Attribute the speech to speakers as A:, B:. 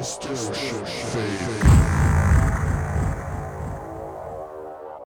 A: distortion fade.